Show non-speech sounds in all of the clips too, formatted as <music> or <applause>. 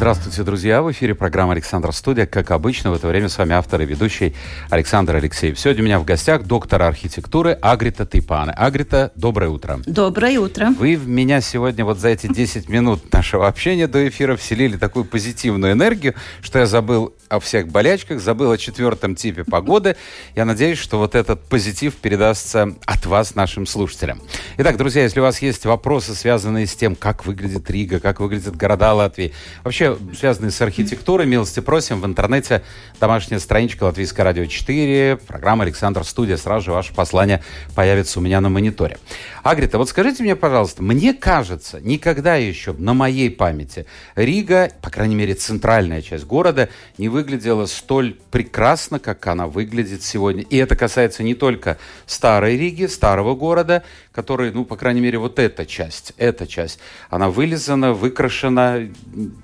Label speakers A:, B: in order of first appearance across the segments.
A: Здравствуйте, друзья! В эфире программа «Александр Студия». Как обычно, в это время с вами автор и ведущий Александр Алексеев. Сегодня у меня в гостях доктор архитектуры Агрита Типане. Агрита, доброе утро.
B: Доброе утро.
A: Вы в меня сегодня вот за эти 10 минут нашего общения до эфира вселили такую позитивную энергию, что я забыл о всех болячках, забыл о четвертом типе погоды. Я надеюсь, что вот этот позитив передастся от вас нашим слушателям. Итак, друзья, если у вас есть вопросы, связанные с тем, как выглядит Рига, как выглядят города Латвии, вообще связанные с архитектурой, милости просим в интернете домашняя страничка Латвийское радио 4, программа Александр Студия. Сразу же ваше послание появится у меня на мониторе. Агрита, вот скажите мне, пожалуйста, мне кажется, никогда еще на моей памяти Рига, по крайней мере, центральная часть города, не выглядела столь прекрасно, как она выглядит сегодня. И это касается не только старой Риги, старого города, который, ну, по крайней мере, вот эта часть, эта часть, она вылизана, выкрашена,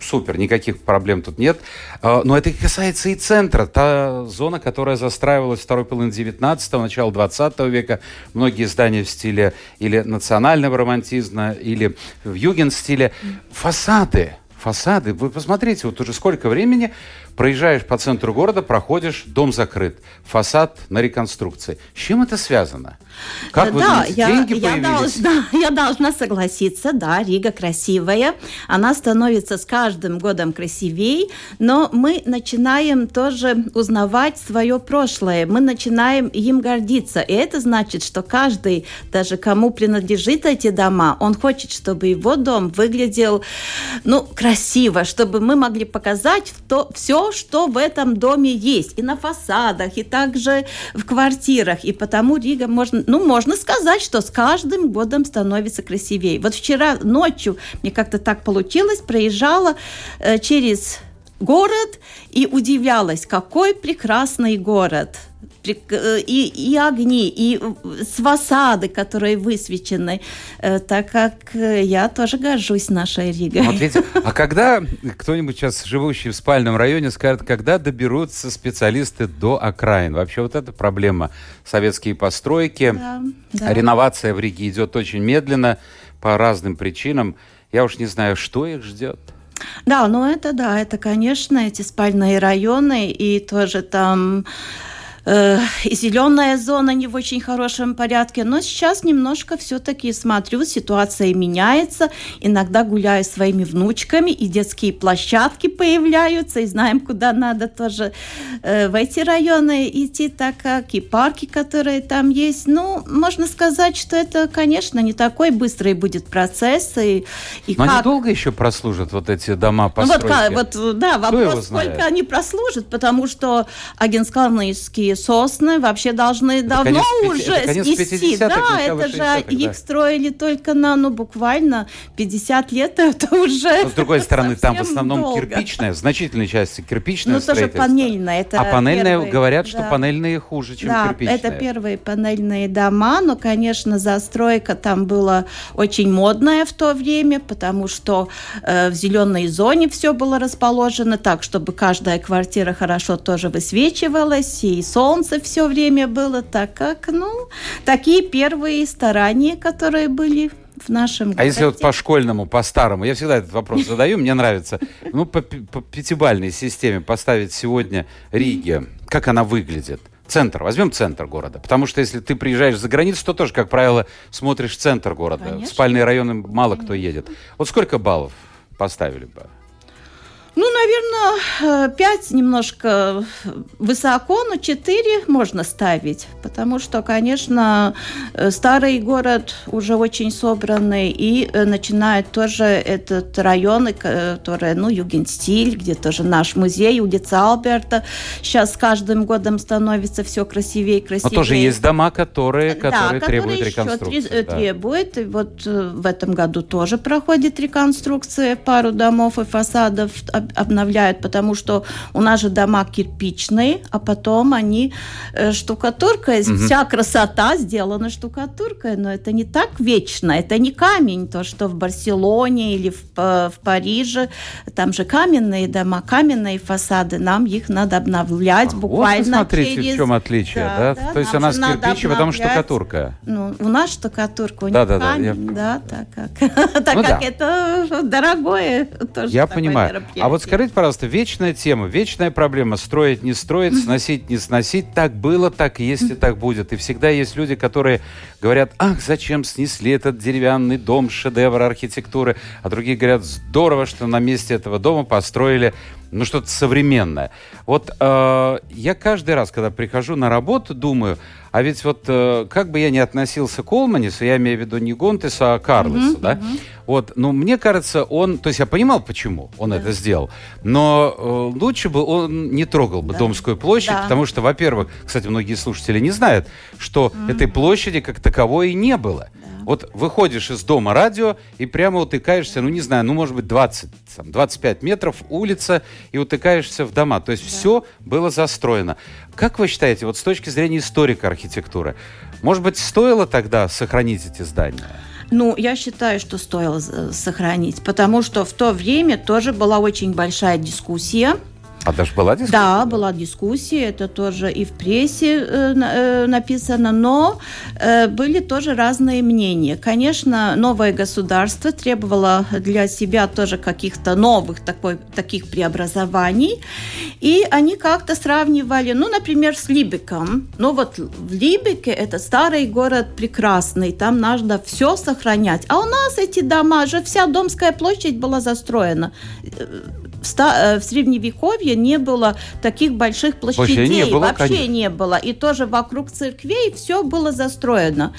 A: супер, никаких проблем тут нет. А, но это касается и центра, та зона, которая застраивалась второй половине 19-го, начала 20 века. Многие здания в стиле или национального романтизма, или в юген-стиле. Фасады, фасады. Вы посмотрите, вот уже сколько времени проезжаешь по центру города, проходишь, дом закрыт, фасад на реконструкции. С чем это связано?
B: Как вы да, думаете, я, деньги я появились? Должна, <laughs> я должна согласиться, да, Рига красивая, она становится с каждым годом красивее, но мы начинаем тоже узнавать свое прошлое, мы начинаем им гордиться, и это значит, что каждый, даже кому принадлежит эти дома, он хочет, чтобы его дом выглядел, ну, красиво, чтобы мы могли показать то, все, что в этом доме есть, и на фасадах, и также в квартирах, и потому Рига можно ну, можно сказать, что с каждым годом становится красивее. Вот вчера ночью, мне как-то так получилось, проезжала э, через город и удивлялась, какой прекрасный город. Э, и, и огни, и с фасады, которые высвечены, э, так как э, я тоже горжусь нашей Ригой.
A: Вот видите, а когда кто-нибудь сейчас, живущий в спальном районе, скажет, когда доберутся специалисты до окраин? Вообще вот эта проблема. Советские постройки, да, да. реновация в Риге идет очень медленно по разным причинам. Я уж не знаю, что их ждет.
B: Да, ну это да, это, конечно, эти спальные районы, и тоже там э, зеленая зона не в очень хорошем порядке, но сейчас немножко все-таки смотрю, ситуация меняется. Иногда гуляю своими внучками, и детские площадки появляются, и знаем, куда надо тоже э, в эти районы идти, так как и парки, которые там есть. Ну, можно сказать, что это, конечно, не такой быстрый будет процесс. И,
A: и но как... они долго еще прослужат, вот эти дома постройки?
B: Ну, вот, вот, да, вопрос, сколько они прослужат, потому что агентскалнийские сосны вообще должны это давно конец, уже это снести. Да, это же их строили только на, ну, буквально 50 лет, <laughs> это уже
A: Но, с другой стороны, там в основном долго. кирпичная, в значительной части кирпичная Ну, тоже
B: панельная. Это
A: а панельная, первые, говорят, да. что панельные хуже, чем
B: да,
A: кирпичные.
B: это первые панельные дома, но, конечно, застройка там была очень модная в то время, потому что э, в зеленой зоне все было расположено так, чтобы каждая квартира хорошо тоже высвечивалась, и солнце солнце все время было, так как, ну, такие первые старания, которые были в нашем
A: городе. А если вот по школьному, по старому, я всегда этот вопрос задаю, мне нравится, ну, по, по пятибальной системе поставить сегодня Риге, как она выглядит? Центр, возьмем центр города. Потому что если ты приезжаешь за границу, то тоже, как правило, смотришь центр города. Конечно. В спальные районы мало кто едет. Вот сколько баллов поставили бы?
B: Ну, наверное, 5 немножко высоко, но 4 можно ставить, потому что, конечно, э, старый город уже очень собранный, и э, начинает тоже этот район, который, ну, Югенстиль, где тоже наш музей, улица Алберта, сейчас с каждым годом становится все красивее и красивее.
A: Но тоже есть дома, которые, которые да, требуют которые реконструкции. Еще
B: да. требуют, и вот э, в этом году тоже проходит реконструкция пару домов и фасадов обновляют, потому что у нас же дома кирпичные, а потом они э, штукатуркой, угу. вся красота сделана штукатуркой, но это не так вечно, это не камень, то, что в Барселоне или в, в Париже, там же каменные дома, каменные фасады, нам их надо обновлять а, буквально вот
A: смотрите, через... в чем отличие, да? да? да то есть у нас кирпич, а потом штукатурка.
B: Ну, у нас штукатурка, у них да, да, камень, да, я... да, так как, <laughs> так ну, как да. это дорогое тоже
A: Я понимаю. А вот скажите, пожалуйста, вечная тема, вечная проблема, строить, не строить, сносить, не сносить, так было, так есть и так будет. И всегда есть люди, которые говорят, ах, зачем снесли этот деревянный дом, шедевр архитектуры, а другие говорят, здорово, что на месте этого дома построили ну, что-то современное. Вот э, я каждый раз, когда прихожу на работу, думаю, а ведь вот э, как бы я ни относился к Олманису, я имею в виду не Гонтеса, а Карлоса, uh-huh, да? Uh-huh. Вот, ну, мне кажется, он, то есть я понимал, почему он да. это сделал, но э, лучше бы он не трогал бы да. Домскую площадь, да. потому что, во-первых, кстати, многие слушатели не знают, что mm-hmm. этой площади как таковой и не было. Да. Вот выходишь из дома радио и прямо утыкаешься, ну, не знаю, ну, может быть, 20, там, 25 метров улица и утыкаешься в дома. То есть да. все было застроено. Как вы считаете, вот с точки зрения историка архитектуры, может быть, стоило тогда сохранить эти здания?
B: Ну, я считаю, что стоило э, сохранить, потому что в то время тоже была очень большая дискуссия
A: а даже была дискуссия?
B: Да, была дискуссия, это тоже и в прессе э, э, написано, но э, были тоже разные мнения. Конечно, новое государство требовало для себя тоже каких-то новых такой, таких преобразований, и они как-то сравнивали, ну, например, с Либеком. Ну, вот в Либеке это старый город прекрасный, там надо все сохранять. А у нас эти дома же, вся Домская площадь была застроена в, э, в средневековье не было таких больших площадей. Вообще не было, вообще конечно. не было. И тоже вокруг церквей все было застроено.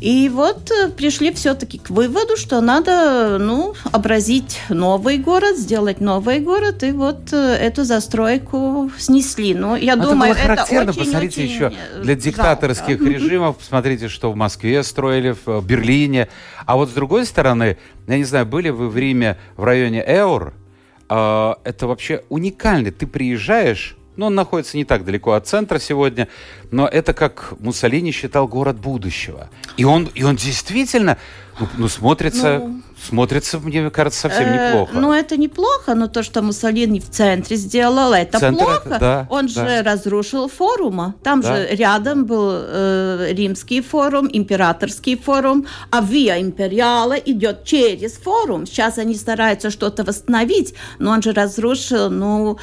B: И вот э, пришли все-таки к выводу, что надо, ну, образить новый город, сделать новый город, и вот э, эту застройку снесли. Ну, я Но думаю,
A: это было характерно, это очень, посмотрите очень еще для диктаторских жалко. режимов, посмотрите, что в Москве строили, в Берлине. А вот с другой стороны, я не знаю, были вы в Риме в районе Эур, это вообще уникально. Ты приезжаешь, ну, он находится не так далеко от центра сегодня, но это как Муссолини считал город будущего. И он, и он действительно ну, ну смотрится... Ну смотрится, мне кажется, совсем э, неплохо.
B: Ну, это неплохо, но то, что Муссолини в центре сделал, это Центр плохо. Да, Он да. же разрушил форума. Там да. же рядом был э, римский форум, императорский форум, а Виа Империала идет через форум. Сейчас они стараются что-то восстановить, но он же разрушил, ну,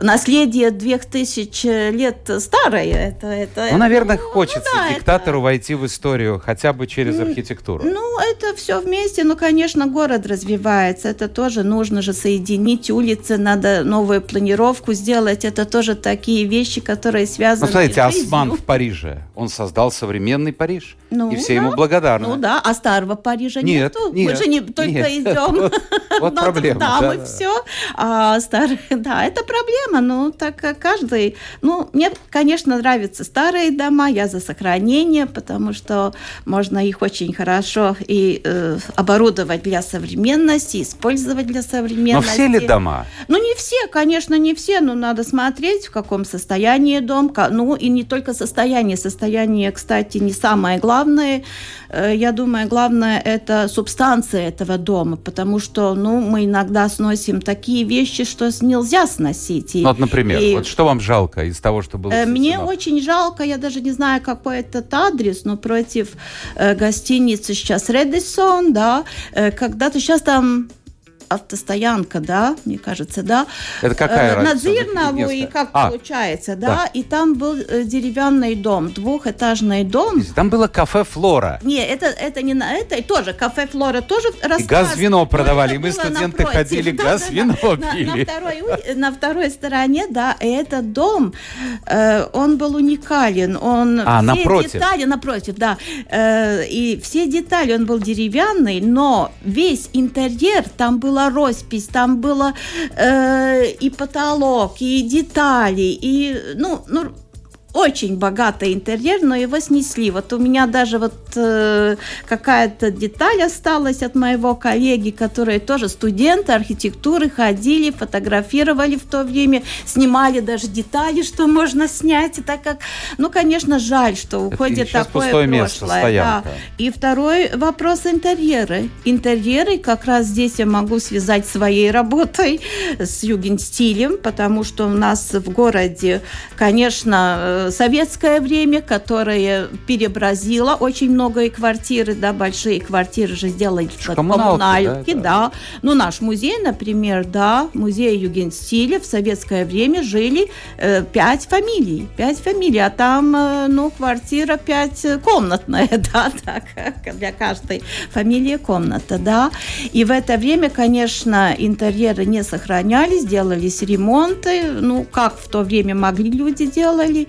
B: наследие двух тысяч лет старое. Это, это,
A: ну, наверное, ну, хочется ну, да, диктатору это... войти в историю хотя бы через архитектуру.
B: Ну, это все вместе, ну, конечно, конечно, город развивается, это тоже нужно же соединить улицы, надо новую планировку сделать, это тоже такие вещи, которые связаны
A: ну, смотрите, с жизнью. Осман в Париже, он создал современный Париж, ну, и все да. ему благодарны.
B: Ну да, а старого Парижа нет, нету. Нет, Мы же не только нет. идем
A: вот проблема.
B: Там и все. А старый, <laughs> да, это проблема, ну так каждый, ну мне, конечно, нравятся старые дома, я за сохранение, потому что можно их очень хорошо и э, оборудовать для современности, использовать для современности. Но
A: все ли дома?
B: Ну, не все, конечно, не все, но надо смотреть, в каком состоянии дом. Ну, и не только состояние. Состояние, кстати, не самое главное. Э, я думаю, главное – это субстанция этого дома, потому что, ну, мы иногда сносим такие вещи, что нельзя сносить.
A: И, вот, например, и, вот что вам жалко из того, что было
B: э, Мне очень жалко, я даже не знаю, какой этот адрес, но против э, гостиницы сейчас Редисон, да, когда-то сейчас там автостоянка, да, мне кажется, да.
A: Это какая э,
B: разница? Надзирнову, и как а, получается, да? да, и там был э, деревянный дом, двухэтажный дом.
A: Там было кафе «Флора».
B: Не, это, это не на этой, тоже кафе «Флора» тоже
A: И газ-вино продавали, и мы, студенты, напротив. ходили, да, газ-вино
B: да, пили. На, на, второй, на второй стороне, да, этот дом, э, он был уникален, он...
A: А, все напротив.
B: детали, напротив, да, э, и все детали, он был деревянный, но весь интерьер, там было была роспись, там было э, и потолок, и детали, и, ну, ну очень богатый интерьер, но его снесли. Вот у меня даже вот э, какая-то деталь осталась от моего коллеги, которые тоже студенты архитектуры ходили, фотографировали в то время, снимали даже детали, что можно снять, так как, ну, конечно, жаль, что уходит
A: Это
B: такое
A: прошлое.
B: Место,
A: да.
B: И второй вопрос интерьеры. Интерьеры как раз здесь я могу связать своей работой с югенстилем, потому что у нас в городе, конечно, э, советское время, которое переобразило очень многое квартиры, да, большие квартиры же сделали коммунальки, да, да. да. Ну, наш музей, например, да, музей Югенстиля в советское время жили э, пять фамилий, пять фамилий, а там, э, ну, квартира пять комнатная, <laughs> да, так, для каждой фамилии комната, да. И в это время, конечно, интерьеры не сохранялись, делались ремонты, ну, как в то время могли люди делали.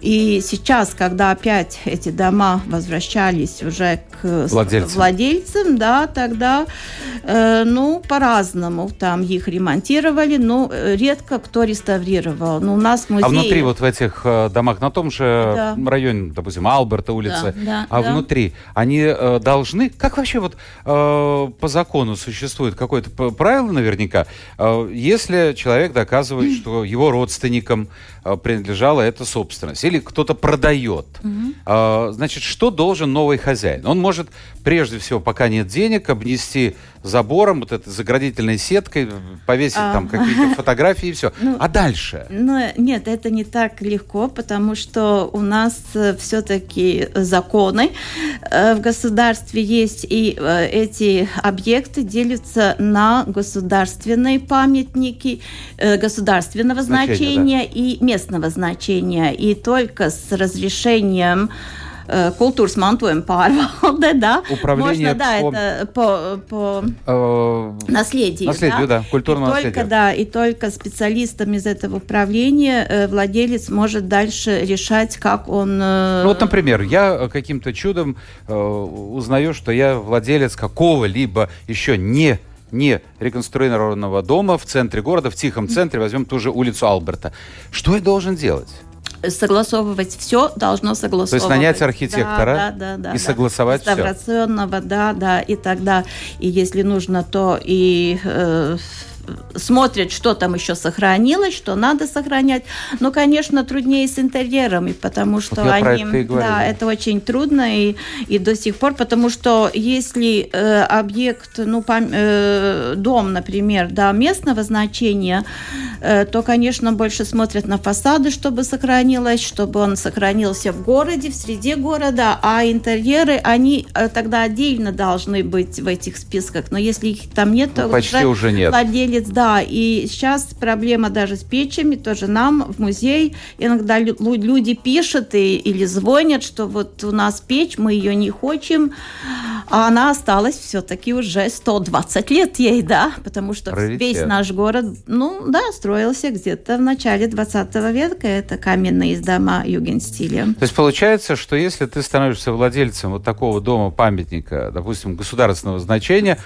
B: И сейчас, когда опять эти дома возвращались уже к владельцам, владельцам да, тогда, э, ну, по-разному там их ремонтировали, но э, редко кто реставрировал. Ну, у нас музей...
A: А внутри вот в этих э, домах, на том же да. районе, допустим, Алберта улицы, да, да, а да. внутри, они э, должны, как вообще вот э, по закону существует какое-то правило наверняка, э, если человек доказывает, <clears throat> что его родственникам э, принадлежала эта собственность, или кто-то продает. Угу. А, значит, что должен новый хозяин? Он может, прежде всего, пока нет денег, обнести забором, вот этой заградительной сеткой, повесить а... там какие-то <laughs> фотографии и все. Ну, а дальше?
B: Ну, нет, это не так легко, потому что у нас э, все-таки законы э, в государстве есть, и э, эти объекты делятся на государственные памятники государственного значения, значения да. и местного значения. И только с разрешением Э, kultūras mantojuma pārvalde, да.
A: Управление
B: Можно, да, по... это по, по э, наследию.
A: Наследию, да,
B: да
A: культурного
B: и
A: наследия.
B: Только, да, и только специалистам из этого управления э, владелец может дальше решать, как он...
A: Ну вот, например, я каким-то чудом э, узнаю, что я владелец какого-либо еще не не реконструированного дома в центре города, в тихом центре, возьмем ту же улицу Алберта. Что я должен делать?
B: Согласовывать все должно согласовывать. То
A: есть нанять архитектора да, да, да, и да, согласовать
B: все. Реставрационного, да, да, и тогда, и если нужно, то и э, смотрят, что там еще сохранилось, что надо сохранять. Но, конечно, труднее с интерьерами, потому что вот они... Это да, это очень трудно и, и до сих пор, потому что если э, объект, ну, пом, э, дом, например, да, местного значения, э, то, конечно, больше смотрят на фасады, чтобы сохранилось, чтобы он сохранился в городе, в среде города, а интерьеры, они э, тогда отдельно должны быть в этих списках. Но если их там нет,
A: то ну, почти уже, уже нет.
B: владелец владелец, да. И сейчас проблема даже с печами, тоже нам в музей иногда люди пишут и, или звонят, что вот у нас печь, мы ее не хотим, а она осталась все-таки уже 120 лет ей, да, потому что Раритет. весь наш город, ну да, строился где-то в начале 20 века, это каменные дома югенстиля.
A: То есть получается, что если ты становишься владельцем вот такого дома-памятника, допустим, государственного значения,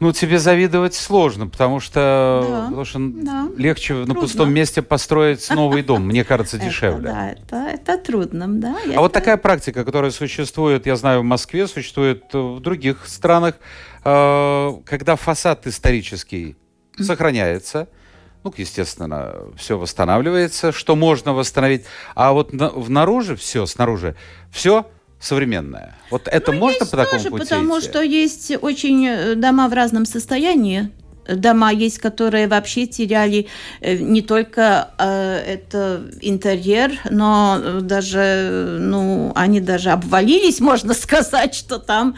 A: ну, тебе завидовать сложно, потому что, да, потому что да. легче трудно. на пустом месте построить новый дом, мне кажется, <laughs> дешевле.
B: да, это, это трудно, да.
A: А это... вот такая практика, которая существует, я знаю, в Москве, существует в других странах, э, когда фасад исторический сохраняется, ну, естественно, все восстанавливается, что можно восстановить, а вот на, внаружи все, снаружи, все современная. Вот это ну, можно по такому тоже,
B: пути Потому идти? что есть очень э, дома в разном состоянии дома есть, которые вообще теряли э, не только э, это интерьер, но даже, ну, они даже обвалились, <laughs> можно сказать, что там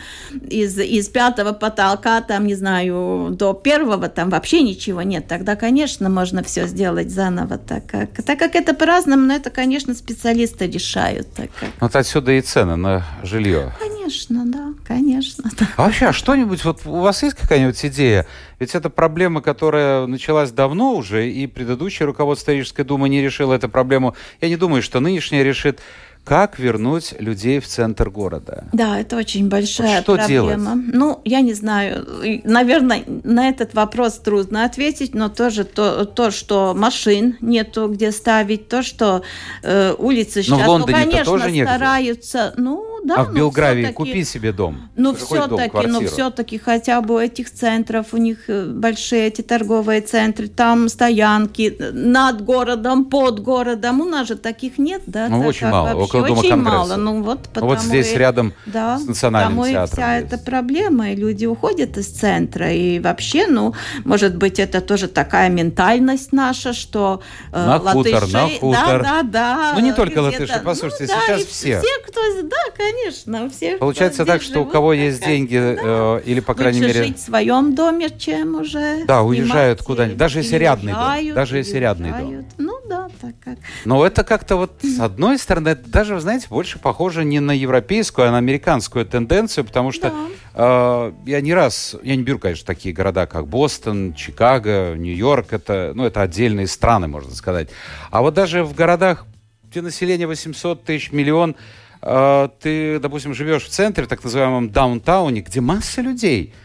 B: из, из пятого потолка, там, не знаю, до первого там вообще ничего нет. Тогда, конечно, можно все сделать заново, так как, так как это по-разному, но это, конечно, специалисты решают. Так как.
A: Вот отсюда и цены на жилье.
B: Конечно, да, конечно. Да.
A: А вообще, а что-нибудь, вот у вас есть какая-нибудь идея? Ведь это проблема, которая началась давно уже, и предыдущее руководство Рижской думы не решило эту проблему. Я не думаю, что нынешнее решит. как вернуть людей в центр города?
B: Да, это очень большая
A: вот что
B: проблема.
A: Делать?
B: Ну, я не знаю, наверное, на этот вопрос трудно ответить, но тоже то, то что машин нету где ставить, то, что э, улицы сейчас,
A: но в Лондоне
B: ну, конечно,
A: тоже негде.
B: стараются, ну, да.
A: А в Белгравии
B: купи
A: себе дом.
B: Ну, все-таки, ну, все-таки хотя бы у этих центров, у них э, большие эти торговые центры, там стоянки над городом, под городом. У нас же таких нет, да?
A: Ну, очень мало, вообще. около Дома
B: Очень
A: Конгресса.
B: мало. Ну, вот, потому
A: вот здесь
B: и,
A: рядом
B: да,
A: с национальным театром.
B: и вся
A: есть.
B: эта проблема, и люди уходят из центра. И вообще, ну, может быть, это тоже такая ментальность наша, что
A: э, на
B: латыши...
A: хутор, на хутор.
B: Да, да, да.
A: Ну, не только латыши, послушайте,
B: ну,
A: сейчас
B: да,
A: все.
B: Все, кто... Да, конечно, все
A: Получается так, что у кого есть деньги, да. э, или, по крайней
B: Лучше
A: мере...
B: жить в своем доме, чем уже
A: Да, уезжают куда-нибудь, даже если рядный дом. Даже если рядный дом.
B: Ну да, так как.
A: Но это как-то вот, с одной стороны, это даже, вы знаете, больше похоже не на европейскую, а на американскую тенденцию, потому что да. э, я не раз, я не беру, конечно, такие города, как Бостон, Чикаго, Нью-Йорк, это, ну, это отдельные страны, можно сказать. А вот даже в городах, где население 800 тысяч, миллион, ты, допустим, живешь в центре, так называемом даунтауне, где масса людей –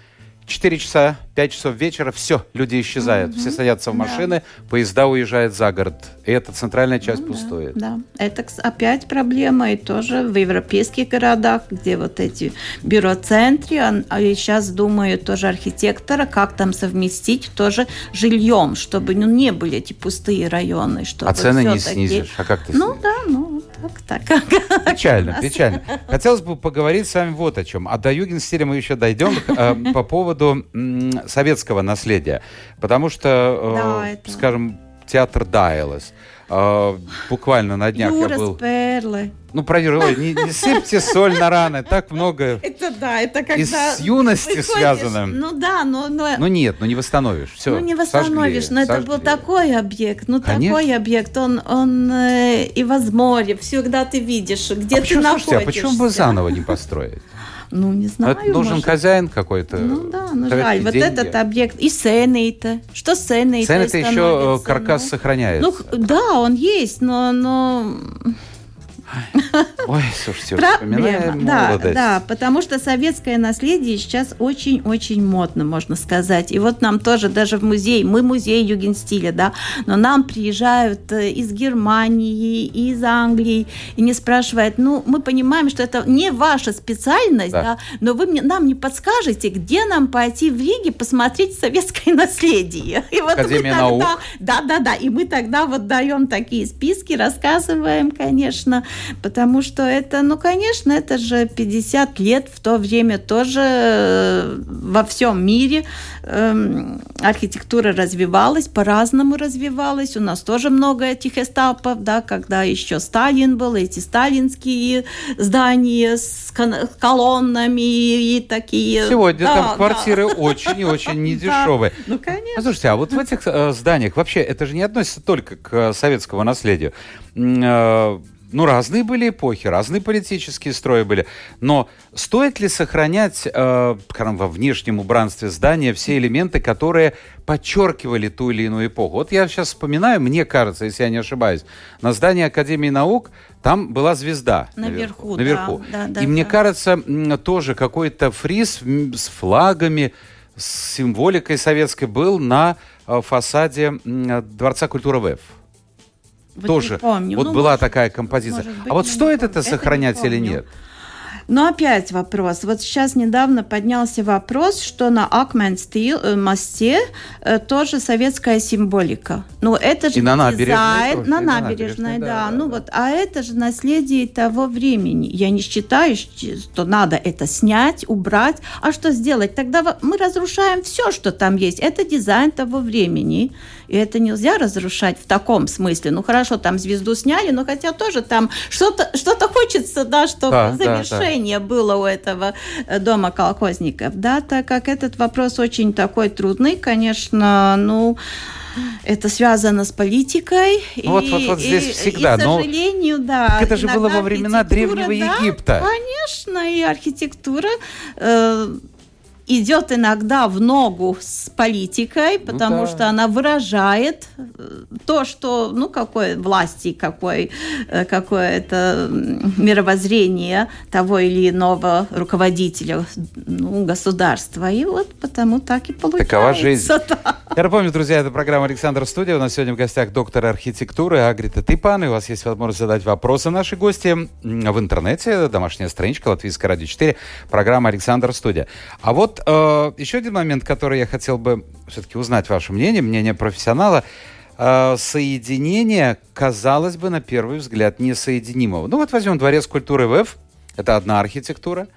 A: 4 часа, 5 часов вечера, все, люди исчезают. Mm-hmm. Все садятся в машины, да. поезда уезжают за город. И эта центральная часть ну, пустует.
B: Да, да, это опять проблема. И тоже в европейских городах, где вот эти бюро-центры, а сейчас думаю тоже архитектора, как там совместить тоже жильем, чтобы ну, не были эти пустые районы. Чтобы
A: а цены не снизишь? А как ты
B: Ну снизишь? да, ну так. <laughs>
A: Печально, печально. Хотелось бы поговорить с вами вот о чем. А до Югенстиля мы еще дойдем э, <laughs> по поводу советского наследия. Потому что, э, скажем, театр Дайлес. Э, буквально на днях
B: Юра
A: я был...
B: Перлы.
A: Ну, проверь, не, не сыпьте соль на раны, так много <laughs>
B: это да, это когда
A: и с юности связано.
B: Ну да, но, но...
A: Ну нет, ну не восстановишь, все.
B: Ну не восстановишь,
A: сожгли,
B: но это
A: сожгли.
B: был такой объект, ну
A: Конечно.
B: такой объект, он, он э, и возможен, всегда ты видишь, где
A: а
B: ты
A: почему,
B: находишься.
A: Слушайте, а почему бы заново не построить?
B: Ну, не знаю.
A: Это нужен
B: может...
A: хозяин какой-то.
B: Ну да, ну жаль. Вот этот объект. И сцены-то. Что сцены-то
A: Сцены-то еще каркас
B: ну?
A: сохраняется.
B: Ну, да, он есть, но... но...
A: Ой, слушайте,
B: Проблема, да,
A: молодость.
B: да, потому что советское наследие сейчас очень-очень модно, можно сказать. И вот нам тоже даже в музей, мы музей югенстиля, да, но нам приезжают э, из Германии, из Англии, и не спрашивают, ну, мы понимаем, что это не ваша специальность, да, да но вы мне, нам не подскажете, где нам пойти в Риге посмотреть советское наследие.
A: И вот Академия
B: мы тогда,
A: наук.
B: Да, да, да, и мы тогда вот даем такие списки, рассказываем, конечно, потому что это, ну, конечно, это же 50 лет в то время тоже во всем мире э, архитектура развивалась, по-разному развивалась. У нас тоже много этих этапов, да, когда еще Сталин был, эти сталинские здания с колоннами и такие.
A: Сегодня да, там квартиры да. очень и очень <laughs> недешевые.
B: Да, ну, конечно.
A: Слушайте, а вот в этих э, зданиях вообще это же не относится только к э, советскому наследию. Ну, разные были эпохи, разные политические строи были. Но стоит ли сохранять э, во внешнем убранстве здания все элементы, которые подчеркивали ту или иную эпоху? Вот я сейчас вспоминаю, мне кажется, если я не ошибаюсь, на здании Академии наук там была звезда
B: наверху.
A: наверху.
B: Да, да, да,
A: И мне
B: да.
A: кажется, тоже какой-то фриз с флагами, с символикой советской был на э, фасаде Дворца культуры ВЭФ.
B: Вот
A: тоже.
B: помню.
A: Вот
B: ну,
A: была
B: может,
A: такая композиция.
B: быть,
A: а вот стоит
B: не
A: это сохранять
B: это
A: или
B: не
A: нет?
B: Но опять вопрос. Вот сейчас недавно поднялся вопрос, что на Акменстил э, мосте э, тоже советская символика. Ну это же
A: И на набережной
B: дизайн,
A: тоже,
B: на
A: и на
B: набережной,
A: набережной,
B: да.
A: да,
B: ну
A: да.
B: вот, а это же наследие того времени. Я не считаю, что надо это снять, убрать. А что сделать? Тогда мы разрушаем все, что там есть. Это дизайн того времени. И это нельзя разрушать в таком смысле. Ну хорошо, там звезду сняли, но хотя тоже там что-то что хочется, да, чтобы
A: Да, да,
B: завершение было у этого э, дома колхозников, да, так как этот вопрос очень такой трудный, конечно, ну это связано с политикой.
A: Ну, вот, вот, вот здесь
B: и,
A: всегда.
B: И, к
A: но
B: сожалению, да.
A: это же было во времена Древнего
B: да,
A: Египта.
B: Конечно, и архитектура э, идет иногда в ногу с политикой, ну потому ну, да. что она выражает э, то, что, ну, какой власти, какой, э, какое-то мировоззрение того или иного руководителя ну, государства. И вот потому так и получается.
A: Такова жизнь. <laughs> Да. Я напомню, друзья, это программа «Александр Студия». У нас сегодня в гостях доктор архитектуры Агрита Типан. И у вас есть возможность задать вопросы нашей гости в интернете. Домашняя страничка Латвийская радио 4. Программа «Александр Студия». А вот э, еще один момент, который я хотел бы все-таки узнать ваше мнение, мнение профессионала. Э, соединение, казалось бы, на первый взгляд, несоединимого. Ну вот возьмем Дворец культуры ВФ. Это одна архитектура.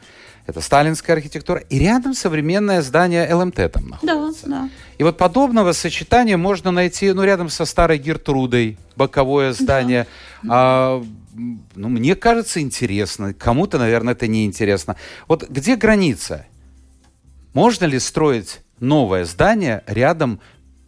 A: Это сталинская архитектура. И рядом современное здание ЛМТ там находится. Да, да. И вот подобного сочетания можно найти, ну, рядом со старой Гертрудой, боковое здание. Да. А, ну, мне кажется, интересно. Кому-то, наверное, это неинтересно. Вот где граница? Можно ли строить новое здание рядом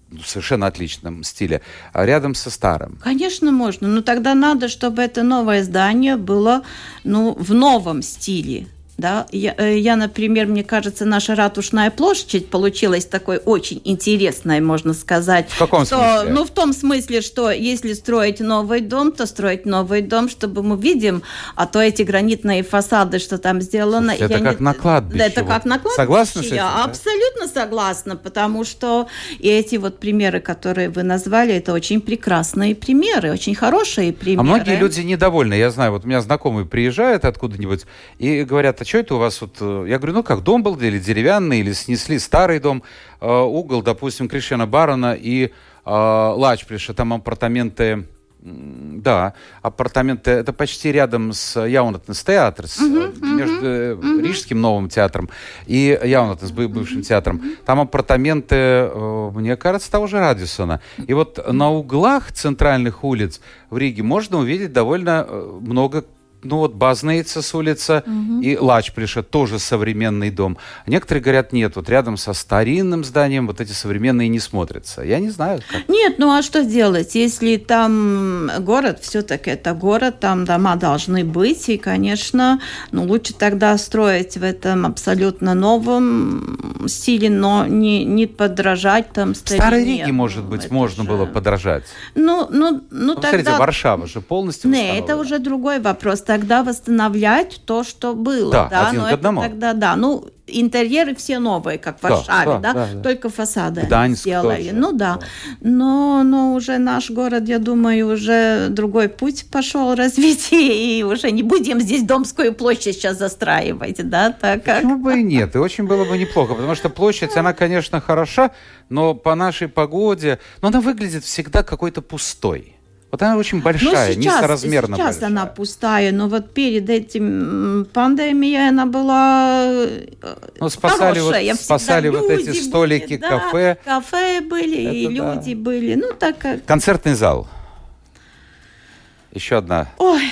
A: в совершенно отличном стиле, а рядом со старым.
B: Конечно, можно, но тогда надо, чтобы это новое здание было ну, в новом стиле. Да? Я, э, я, например, мне кажется, наша ратушная площадь получилась такой очень интересной, можно сказать.
A: В каком
B: что,
A: смысле?
B: Ну, в том смысле, что если строить новый дом, то строить новый дом, чтобы мы видим, а то эти гранитные фасады, что там сделано...
A: Это как не... на кладбище.
B: Это как на кладбище.
A: Согласна с этим? Я
B: да? абсолютно согласна, потому что и эти вот примеры, которые вы назвали, это очень прекрасные примеры, очень хорошие примеры.
A: А многие люди недовольны. Я знаю, вот у меня знакомые приезжают откуда-нибудь и говорят, а что это у вас вот... Э, я говорю, ну как, дом был или деревянный, или снесли старый дом, э, угол, допустим, Кришена Барона и э, Лачплиша, там апартаменты да, апартаменты, это почти рядом с Яунатнес театр, с, uh-huh, uh-huh, между uh-huh. Рижским новым театром и Яунатнес, бывшим uh-huh. театром. Там апартаменты, мне кажется, того же Радисона. И вот на углах центральных улиц в Риге можно увидеть довольно много ну вот Базнейца с улицы угу. и Лачплиша тоже современный дом. Некоторые говорят, нет, вот рядом со старинным зданием вот эти современные не смотрятся. Я не знаю.
B: Как. Нет, ну а что делать, если там город, все-таки это город, там дома должны быть, и, конечно, ну лучше тогда строить в этом абсолютно новом стиле, но не, не подражать там
A: старине. Старой Риге, может быть, это можно же... было подражать.
B: Ну, ну, ну, ну тогда...
A: Смотрите, Варшава же полностью
B: Нет, это уже другой вопрос тогда восстанавливать то, что было.
A: Да, да? один Но к одному.
B: Тогда, да, ну, интерьеры все новые, как в Варшаве, да, да, да, да. только фасады Гданьск сделали. Тоже. Ну да. да. Но, но уже наш город, я думаю, уже другой путь пошел <laughs> развитие, и уже не будем здесь Домскую площадь сейчас застраивать, да, так
A: как... Почему бы и нет? И очень было бы неплохо, потому что площадь, она, конечно, хороша, но по нашей погоде, но она выглядит всегда какой-то пустой. Вот она очень большая, ну, сейчас, несоразмерно
B: сейчас
A: большая.
B: она пустая, но вот перед этим пандемией она была ну, спасали
A: хорошая. Вот, спасали вот эти столики, были, кафе.
B: Да, кафе были, Это и да. люди были. Ну, так как...
A: Концертный зал. Еще одна Ой.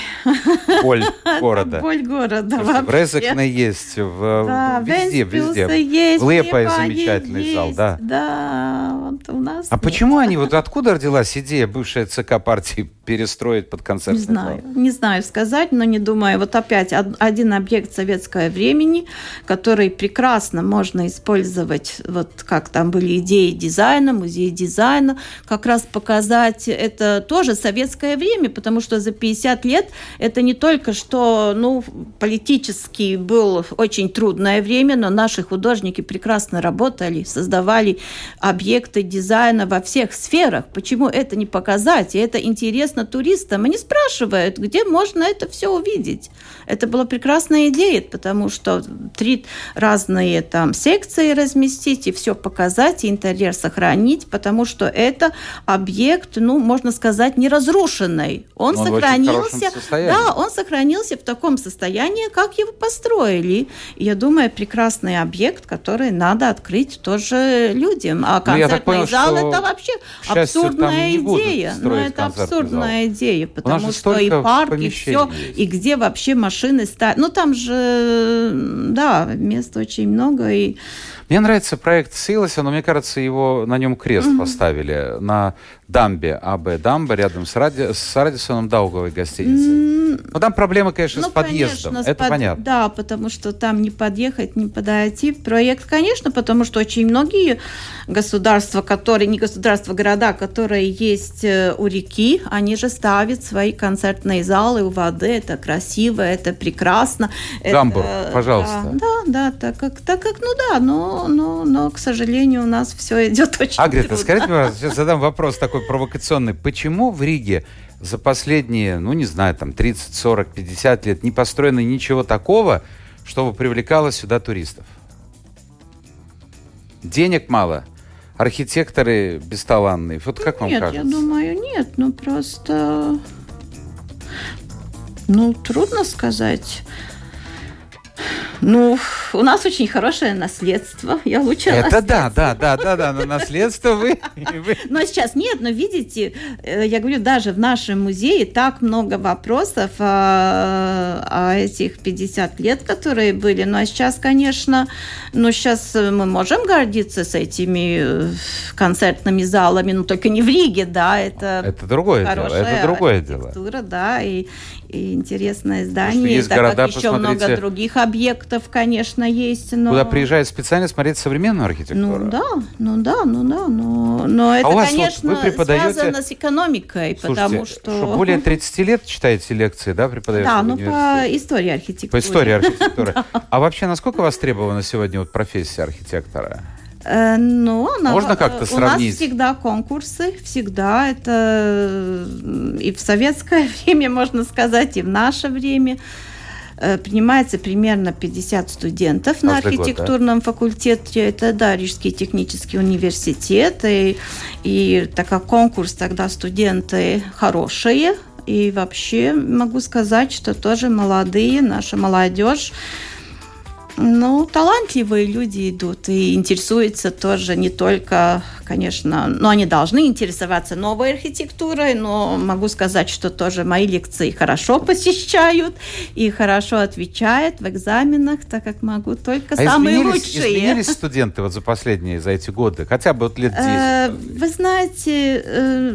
A: боль <laughs> города.
B: Боль города
A: В Резекне есть, в, да, везде, везде. Есть, в Лепае замечательный есть, зал, да.
B: Да, вот у нас.
A: А нет. почему они, вот откуда родилась идея бывшая ЦК партии перестроить под концертный
B: Не знаю, зал? не знаю сказать, но не думаю. Вот опять один объект советского времени, который прекрасно можно использовать, вот как там были идеи дизайна, музей дизайна, как раз показать это тоже советское время, потому что что за 50 лет это не только что, ну, политически было очень трудное время, но наши художники прекрасно работали, создавали объекты дизайна во всех сферах. Почему это не показать? И это интересно туристам. Они спрашивают, где можно это все увидеть. Это была прекрасная идея, потому что три разные там секции разместить и все показать, и интерьер сохранить, потому что это объект, ну, можно сказать, неразрушенный. Он он сохранился, да, он сохранился в таком состоянии, как его построили. И я думаю, прекрасный объект, который надо открыть тоже людям. А концертный понял, зал это вообще абсурдная идея. Ну, это абсурдная зал. идея, потому что и парк, и все, есть. и где вообще машины ставят. Ну, там же, да, места очень много, и
A: Мне нравится проект Силоса, но мне кажется, его на нем крест mm-hmm. поставили на дамбе АБ Дамба рядом с, Ради, с Радисоном Дауговой гостиницей. Mm-hmm. Ну, там проблемы, конечно, ну, с подъездом. Конечно, это
B: с
A: понятно.
B: Да, потому что там не подъехать, не подойти. Проект, конечно, потому что очень многие государства, которые, не государства, города, которые есть э, у реки, они же ставят свои концертные залы у воды. Это красиво, это прекрасно.
A: Гамбург, это, пожалуйста.
B: Да, да, да, так как, так как, ну да, но, но, но, к сожалению, у нас все идет очень
A: Агрита, трудно. скажите, пожалуйста, сейчас задам вопрос такой провокационный. Почему в Риге за последние, ну не знаю, там 30, 40, 50 лет не построено ничего такого, чтобы привлекало сюда туристов? Денег мало, архитекторы бесталанные. Вот как
B: нет,
A: вам кажется?
B: я думаю, нет. Ну, просто... Ну, трудно сказать. Ну, у нас очень хорошее наследство. Я лучше
A: Это да, да, да, да, да, но наследство вы, <laughs>
B: вы... Но сейчас нет, но видите, э, я говорю, даже в нашем музее так много вопросов о, о этих 50 лет, которые были. Ну, а сейчас, конечно, ну, сейчас мы можем гордиться с этими э, концертными залами, но только не в Риге, да, это...
A: Это другое дело, это другое дело.
B: да, и, и интересное здание, есть так города, как еще много других объектов, конечно, есть. Но...
A: Куда приезжают специально смотреть современную архитектуру?
B: Ну да, ну да, ну да, но, но это, а конечно, вот преподаете... связано с экономикой, Слушайте, потому что... что...
A: Более 30 лет читаете лекции, да, преподаете
B: Да, ну по истории архитектуры.
A: По истории архитектуры. А вообще, насколько востребована сегодня вот профессия архитектора?
B: Э, но она,
A: Можно как-то сравнить?
B: У нас всегда конкурсы, всегда это и в советское <laughs> время, можно сказать, и в наше время принимается примерно 50 студентов Каждый на архитектурном год, да? факультете. Это, да, Рижский технический университет. И, и так как конкурс, тогда студенты хорошие. И вообще могу сказать, что тоже молодые, наша молодежь ну, талантливые люди идут и интересуются тоже не только конечно, но они должны интересоваться новой архитектурой, но могу сказать, что тоже мои лекции хорошо <laughs> посещают и хорошо отвечают в экзаменах, так как могу только а самые изменились, лучшие.
A: Изменились студенты вот за последние, за эти годы, хотя бы вот лет 10? Э,
B: вы знаете, э,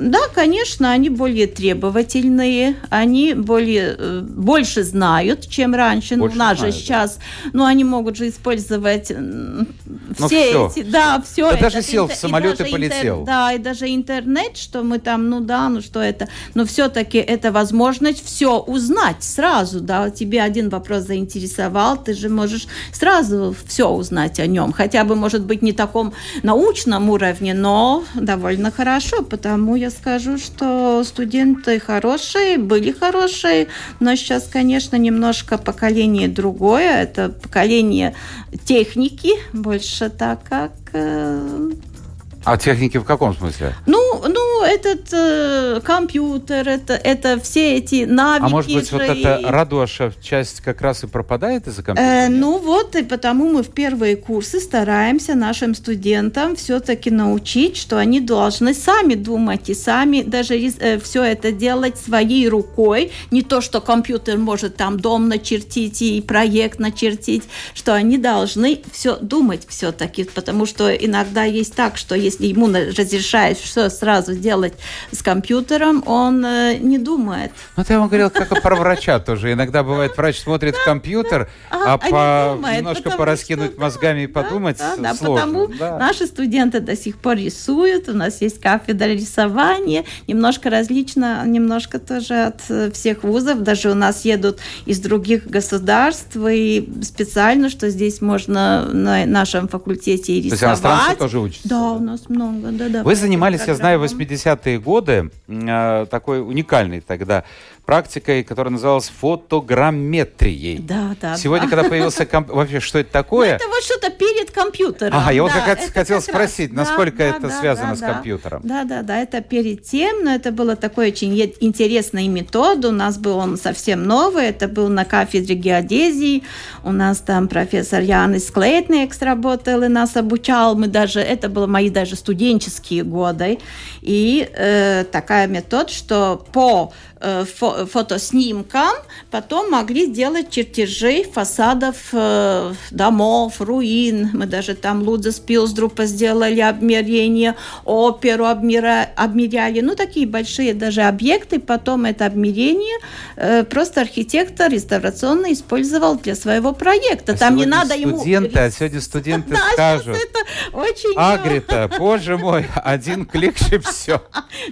B: да, конечно, они более требовательные, они более, э, больше знают, чем раньше. Больше ну, у нас знают, же сейчас, да. Ну, они могут же использовать ну, все, все эти, да, все. Да
A: даже сел в самолет и, и полетел.
B: Интер, да, и даже интернет, что мы там, ну да, ну что это, но все-таки это возможность все узнать сразу, да, тебе один вопрос заинтересовал, ты же можешь сразу все узнать о нем, хотя бы, может быть, не таком научном уровне, но довольно хорошо, потому я скажу, что студенты хорошие, были хорошие, но сейчас, конечно, немножко поколение другое, это поколение техники, больше так как э,
A: а техники в каком смысле?
B: Ну, ну этот э, компьютер, это, это все эти навыки.
A: А может быть, вот и... эта радуаша часть как раз и пропадает из-за компьютера?
B: Э, ну вот, и потому мы в первые курсы стараемся нашим студентам все-таки научить, что они должны сами думать и сами даже э, все это делать своей рукой. Не то, что компьютер может там дом начертить и проект начертить, что они должны все думать все-таки, потому что иногда есть так, что есть если ему разрешают все сразу делать с компьютером, он э, не думает.
A: Ну, я вам говорил, как про врача тоже. Иногда бывает, врач смотрит в компьютер, а, а по, немножко пораскинуть мозгами и подумать
B: да, потому наши студенты до сих пор рисуют, у нас есть кафедра рисования, немножко различно, немножко тоже от э, всех вузов, даже у нас едут из других государств, и специально, что здесь можно на нашем факультете и рисовать. То есть иностранцы
A: тоже учатся?
B: Да, у нас много, да, да.
A: Вы занимались, я знаю, в 80-е годы, э, такой уникальный тогда практикой, которая называлась фотограмметрией.
B: Да, да.
A: Сегодня, да. когда появился комп... вообще, что это такое? Ну,
B: это вот что-то перед компьютером.
A: Ага, я вот как хотел как спросить, раз. насколько да, это да, связано да, с компьютером.
B: Да, да, да, это перед тем, но это было такой очень интересный метод. У нас был он совсем новый, это был на кафедре геодезии. У нас там профессор Янис Клейтнекс работал и нас обучал. Мы даже, это были мои даже даже студенческие годы. И э, такая метод, что по э, фо фотоснимкам потом могли делать чертежи фасадов э, домов, руин. Мы даже там Лудзес Пилсдрупа сделали обмерение, оперу обмера, обмеряли. Ну, такие большие даже объекты. Потом это обмерение э, просто архитектор реставрационный использовал для своего проекта.
A: А там не надо ему... Студенты, а сегодня студенты <laughs> да, скажут. Это очень... Агрита, <laughs> боже мой, один клик и все.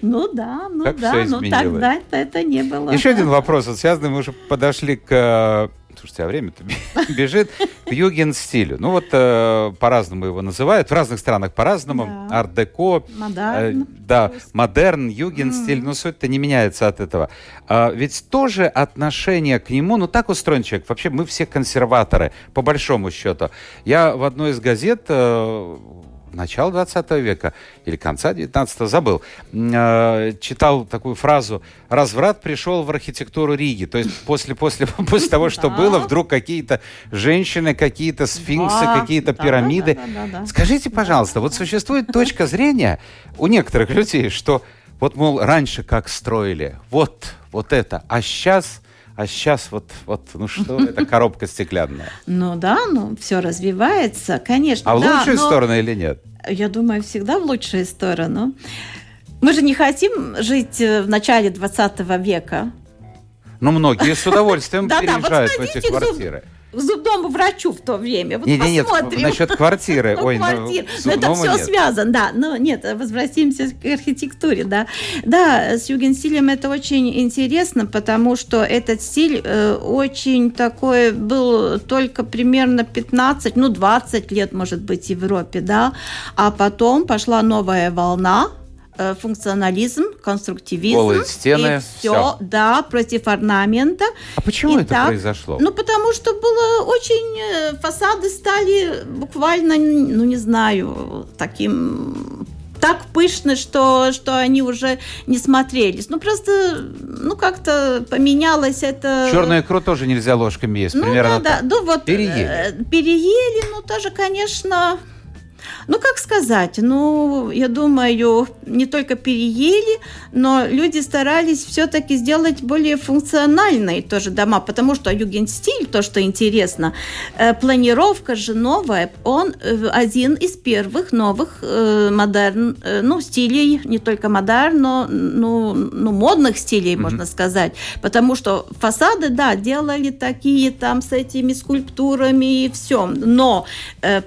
B: Ну да, ну да, ну тогда это не было.
A: Еще один вопрос, вот связанный, мы уже подошли к Слушайте, а время-то <laughs> бежит к юген-стилю. Ну вот э, по-разному его называют, в разных странах по-разному. Да. Арт-деко. Модерн. Э, да, модерн, юген-стиль. Mm. Но суть-то не меняется от этого. А, ведь тоже отношение к нему, ну так устроен человек. Вообще мы все консерваторы, по большому счету. Я в одной из газет э, начала 20 века или конца 19 забыл, э, читал такую фразу «разврат пришел в архитектуру Риги». То есть после, после, <laughs> после того, что было, вдруг какие-то женщины, какие-то сфинксы, какие-то пирамиды. Скажите, пожалуйста, вот существует точка зрения у некоторых людей, что вот, мол, раньше как строили, вот, вот это, а сейчас а сейчас вот, вот ну что, это коробка стеклянная.
B: Ну да, ну все развивается, конечно.
A: А в лучшую сторону или нет?
B: Я думаю, всегда в лучшую сторону. Мы же не хотим жить э, в начале 20 века.
A: Но ну, многие с удовольствием переезжают в эти квартиры
B: зубному врачу в то время.
A: Вот нет, нет, нет, насчет квартиры. <laughs>
B: Ой, ну, квартир. Ну, это все нет. связано, да. Но нет, возвратимся к архитектуре, да. Да, с югенстилем это очень интересно, потому что этот стиль э, очень такой был только примерно 15, ну 20 лет, может быть, в Европе, да. А потом пошла новая волна, функционализм, конструктивизм.
A: Голые стены,
B: и все, все. Да, против орнамента.
A: А почему и это так, произошло?
B: Ну, потому что было очень... Э, фасады стали буквально, ну, не знаю, таким так пышны, что, что они уже не смотрелись. Ну, просто, ну, как-то поменялось это...
A: Черную икру тоже нельзя ложками есть, ну, примерно
B: да, да. Ну, вот, переели. Э, переели, ну, тоже, конечно, ну, как сказать, ну, я думаю, не только переели, но люди старались все-таки сделать более функциональные тоже дома, потому что югенстиль, то, что интересно, э, планировка же новая, он э, один из первых новых э, модерн, ну, стилей, не только модерн, но ну, ну, модных стилей, mm-hmm. можно сказать, потому что фасады, да, делали такие там с этими скульптурами и все, но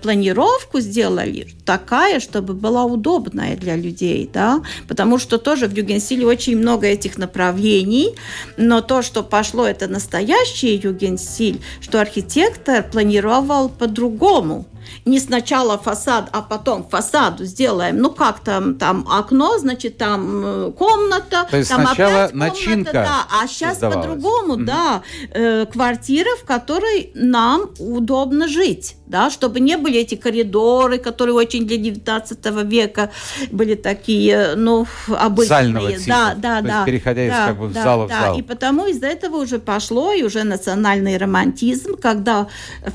B: планировку сделали такая, чтобы была удобная для людей, да, потому что тоже в югенстиле очень много этих направлений, но то, что пошло, это настоящий югенстиль, что архитектор планировал по-другому не сначала фасад, а потом фасаду сделаем. Ну как там, там окно, значит, там э, комната.
A: То есть
B: там
A: сначала опять комната, начинка
B: да, а сейчас по-другому, mm-hmm. да. Э, квартира, в которой нам удобно жить, да, чтобы не были эти коридоры, которые очень для 19 века были такие, ну, обычные.
A: Зального типа. Да, да, То да. Есть, переходя да, из как бы да, зала да. в зал.
B: И потому из-за этого уже пошло, и уже национальный романтизм, когда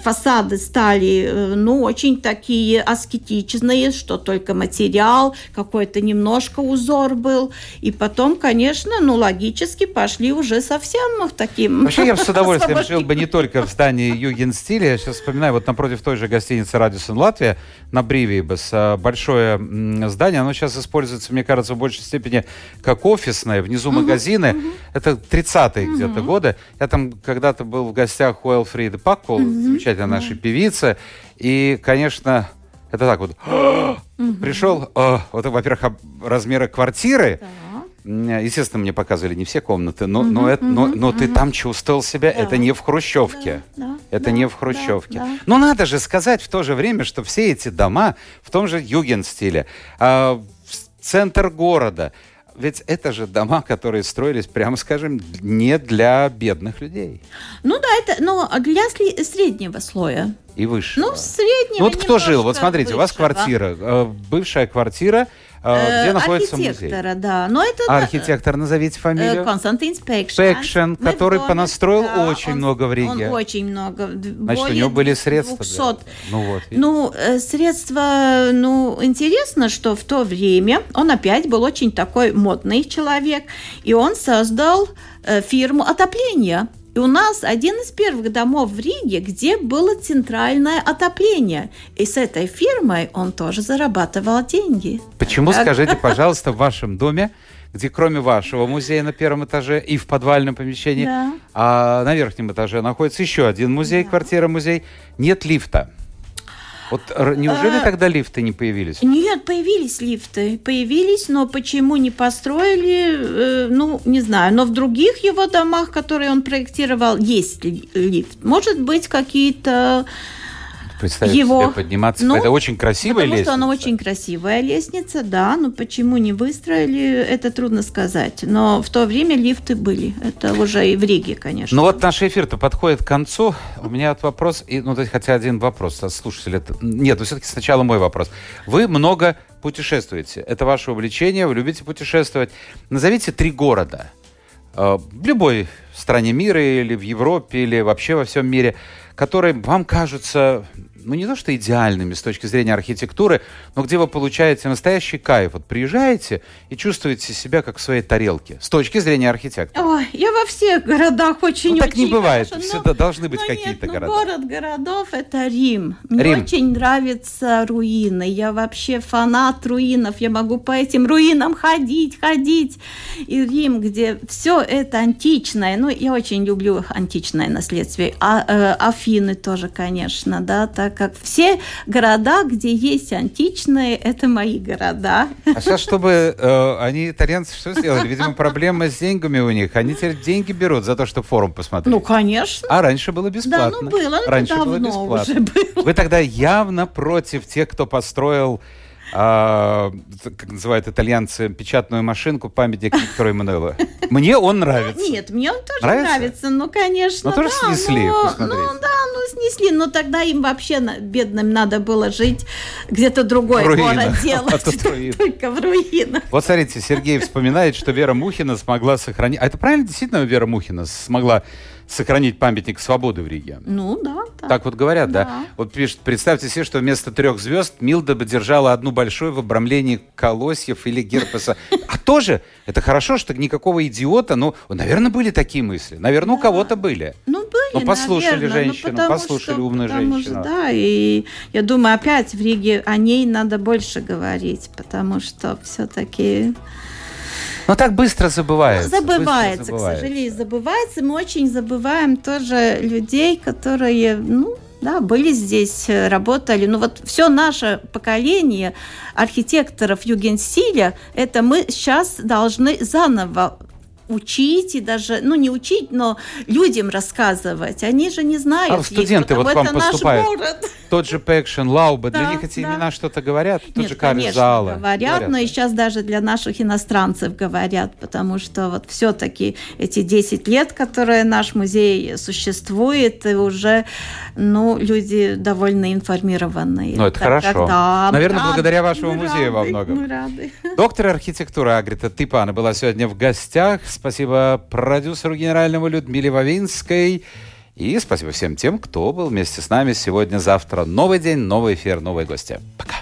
B: фасады стали, э, ну, очень такие аскетичные, что только материал, какой-то немножко узор был. И потом, конечно, ну, логически пошли уже совсем таким...
A: Вообще я бы с удовольствием <laughs> жил бы не только в здании Юген-стиля. Я сейчас вспоминаю, вот напротив той же гостиницы «Радисон Латвия» на Бривибас а, большое здание. Оно сейчас используется, мне кажется, в большей степени как офисное. Внизу магазины. Это 30-е где-то годы. Я там когда-то был в гостях у Элфриды Паккол, замечательной нашей певицы. И, конечно, это так вот. Пришел, вот, во-первых, размеры квартиры. Естественно, мне показывали не все комнаты, но, но, это, но, но ты там чувствовал себя, это не в Хрущевке. это не в Хрущевке. Но надо же сказать в то же время, что все эти дома в том же юген-стиле, а, центр города, ведь это же дома, которые строились, прямо скажем, не для бедных людей.
B: Ну да, это но для среднего слоя.
A: И выше.
B: Ну, среднего.
A: Ну, вот кто жил? Вот смотрите, высшего. у вас квартира, э, бывшая квартира, где находится
B: архитектора,
A: музей?
B: да. Но это,
A: архитектор, назовите фамилию.
B: Константин Спекшен.
A: Спекшен, который доме, понастроил да, очень он, много в Риге.
B: Он очень много.
A: Значит, у него были средства.
B: 200. Для... Ну, вот, ну, средства, ну, интересно, что в то время он опять был очень такой модный человек, и он создал фирму отопления. И у нас один из первых домов в Риге, где было центральное отопление. И с этой фирмой он тоже зарабатывал деньги.
A: Почему, скажите, <laughs> пожалуйста, в вашем доме, где кроме вашего музея на первом этаже и в подвальном помещении, да. а на верхнем этаже находится еще один музей, да. квартира-музей, нет лифта? Вот неужели а, тогда лифты не появились?
B: Нет, появились лифты. Появились, но почему не построили, э, ну, не знаю. Но в других его домах, которые он проектировал, есть лифт. Может быть, какие-то
A: представить его... себе подниматься. Ну, это очень красивая
B: потому
A: лестница.
B: Потому что она очень красивая лестница, да. Но почему не выстроили, это трудно сказать. Но в то время лифты были. Это уже и в Риге, конечно.
A: Ну вот наш эфир-то подходит к концу. У меня вот вопрос, и, ну, хотя один вопрос от слушателя. Нет, ну все-таки сначала мой вопрос. Вы много путешествуете. Это ваше увлечение, вы любите путешествовать. Назовите три города э, в любой стране мира или в Европе, или вообще во всем мире, которые вам кажутся ну не то что идеальными с точки зрения архитектуры, но где вы получаете настоящий кайф. Вот приезжаете и чувствуете себя как в своей тарелке с точки зрения архитектора.
B: Ой, я во всех городах очень
A: ну, так не бывает, хорошо, всегда но, должны быть какие-то
B: ну,
A: города.
B: город городов это Рим. Мне Рим. очень нравятся руины. Я вообще фанат руинов. Я могу по этим руинам ходить, ходить. И Рим, где все это античное. Ну, я очень люблю античное наследство. А, э, Афины тоже, конечно, да, так как все города, где есть античные, это мои города.
A: А сейчас, чтобы э, они, итальянцы, что сделали? Видимо, проблема с деньгами у них. Они теперь деньги берут за то, чтобы форум посмотреть.
B: Ну, конечно.
A: А раньше было бесплатно.
B: Да, ну было.
A: Раньше
B: было
A: бесплатно.
B: Уже было.
A: Вы тогда явно против тех, кто построил а, как называют итальянцы, печатную машинку, памятник Виктору Эммануэлу. Мне он нравится.
B: Нет, мне он тоже нравится, нравится ну, конечно,
A: Но тоже
B: да,
A: снесли,
B: но, Ну, да, снесли, но тогда им вообще, бедным, надо было жить где-то другой город <laughs> делать, а только в руинах.
A: Вот смотрите, Сергей вспоминает, что Вера Мухина смогла сохранить... А это правильно, действительно, Вера Мухина смогла сохранить памятник свободы в Риге.
B: Ну да.
A: Так, так вот говорят, да. да. Вот пишет, представьте себе, что вместо трех звезд Милда бы держала одну большую в обрамлении колосьев или герпеса. А тоже, это хорошо, что никакого идиота, ну, наверное, были такие мысли. Наверное, у кого-то были.
B: Ну,
A: Ну, послушали
B: наверное,
A: женщину, ну, послушали что, умную женщину. Что,
B: да, и я думаю, опять в Риге о ней надо больше говорить, потому что все-таки...
A: Но так быстро забывается.
B: Забывается, быстро забывается, к сожалению, забывается. Мы очень забываем тоже людей, которые, ну, да, были здесь, работали. Ну вот все наше поколение архитекторов югенстиля, это мы сейчас должны заново учить и даже, ну не учить, но людям рассказывать. Они же не знают.
A: А студенты вот к вам поступают. Тот же Пэкшен, Лауба, да, для них эти да. имена что-то говорят? Тот
B: Нет,
A: же
B: конечно, Зала. Говорят, говорят, но и сейчас даже для наших иностранцев говорят, потому что вот все-таки эти 10 лет, которые наш музей существует, и уже, ну, люди довольно информированные.
A: Ну, это так, хорошо. Наверное, рады, благодаря вашему музею
B: рады,
A: во многом.
B: Мы рады.
A: Доктор архитектуры Агрита Типана была сегодня в гостях. Спасибо продюсеру генеральному Людмиле Вавинской. И спасибо всем тем, кто был вместе с нами сегодня-завтра. Новый день, новый эфир, новые гости. Пока.